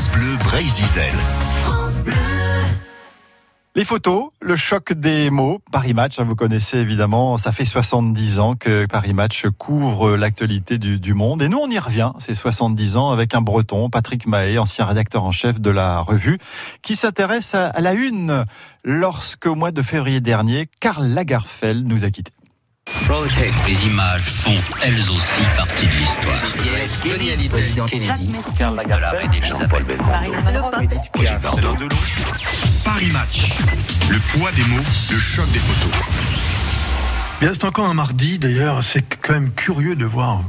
France Bleu Brésil. France Bleu. Les photos, le choc des mots, Paris Match, hein, vous connaissez évidemment, ça fait 70 ans que Paris Match couvre l'actualité du, monde. Et nous, on y revient, ces 70 ans, avec un breton, Patrick Mahé, ancien rédacteur en chef de la revue, qui s'intéresse à, la une lorsqu'au mois de février dernier, Karl Lagerfeld nous a quittés. Les images font elles aussi partie de l'histoire. Johnny Hallyday, président Kennedy, Karl Lagerfeld, Jean-Paul Paris Match. Le poids des mots, le choc des photos. Bien, c'est encore un mardi. D'ailleurs, c'est quand même curieux de voir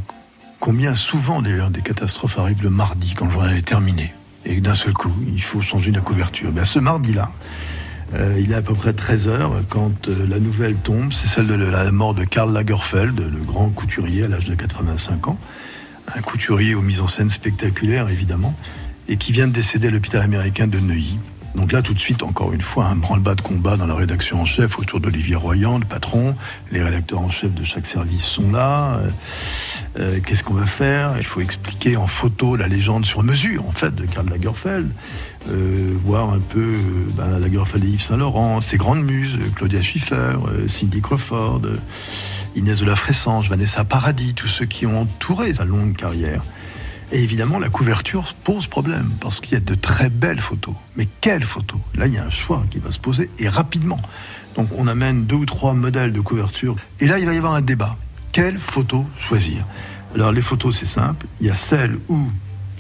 combien souvent d'ailleurs des catastrophes arrivent le mardi quand le journal est terminé. Et d'un seul coup, il faut changer la couverture. Bien, ce mardi-là, euh, il est à peu près 13 heures quand euh, la nouvelle tombe. C'est celle de la mort de Karl Lagerfeld, le grand couturier à l'âge de 85 ans. Un couturier aux mises en scène spectaculaires, évidemment, et qui vient de décéder à l'hôpital américain de Neuilly. Donc là, tout de suite, encore une fois, un branle-bas de combat dans la rédaction en chef autour d'Olivier Royan, le patron. Les rédacteurs en chef de chaque service sont là. Euh, euh, qu'est-ce qu'on va faire? Il faut expliquer en photo la légende sur mesure, en fait, de Karl Lagerfeld. Euh, voir un peu bah, Lagerfeld et Yves Saint-Laurent, ses grandes muses, Claudia Schiffer, Cindy Crawford, Inès de la Fressange, Vanessa Paradis, tous ceux qui ont entouré sa longue carrière. Et évidemment, la couverture pose problème parce qu'il y a de très belles photos. Mais quelles photos? Là, il y a un choix qui va se poser et rapidement. Donc, on amène deux ou trois modèles de couverture. Et là, il va y avoir un débat. Quelle photo choisir? Alors, les photos, c'est simple. Il y a celle où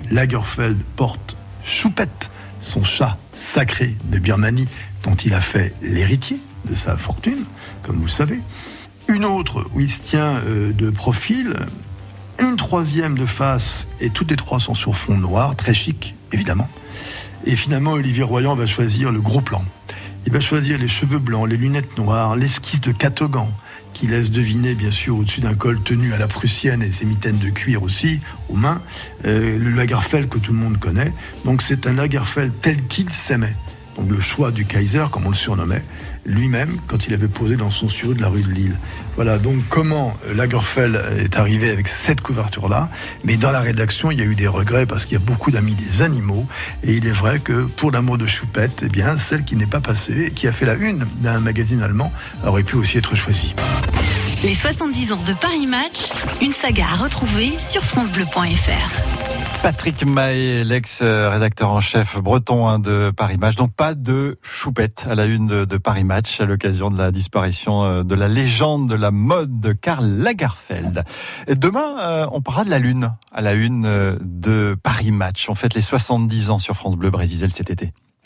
Lagerfeld porte Choupette, son chat sacré de Birmanie, dont il a fait l'héritier de sa fortune, comme vous le savez. Une autre où il se tient euh, de profil, une troisième de face, et toutes les trois sont sur fond noir, très chic, évidemment. Et finalement, Olivier Royan va choisir le gros plan. Il va choisir les cheveux blancs, les lunettes noires, l'esquisse de Catogan, qui laisse deviner, bien sûr, au-dessus d'un col tenu à la prussienne et ses mitaines de cuir aussi, aux mains, euh, le Lagerfeld que tout le monde connaît. Donc c'est un Lagerfeld tel qu'il s'aimait donc le choix du Kaiser, comme on le surnommait, lui-même, quand il avait posé dans son studio de la rue de Lille. Voilà, donc comment Lagerfeld est arrivé avec cette couverture-là, mais dans la rédaction, il y a eu des regrets parce qu'il y a beaucoup d'amis des animaux, et il est vrai que pour l'amour de Choupette, eh bien, celle qui n'est pas passée, et qui a fait la une d'un magazine allemand, aurait pu aussi être choisie. Les 70 ans de Paris Match, une saga à retrouver sur francebleu.fr. Patrick Mahé, l'ex-rédacteur en chef breton hein, de Paris Match. Donc pas de choupette à la une de, Paris Match à l'occasion de la disparition euh, de la légende de la mode de Karl Lagerfeld. demain, euh, on parlera de la lune à la une euh, de Paris Match. On fête les 70 ans sur France Bleu Brésil cet été.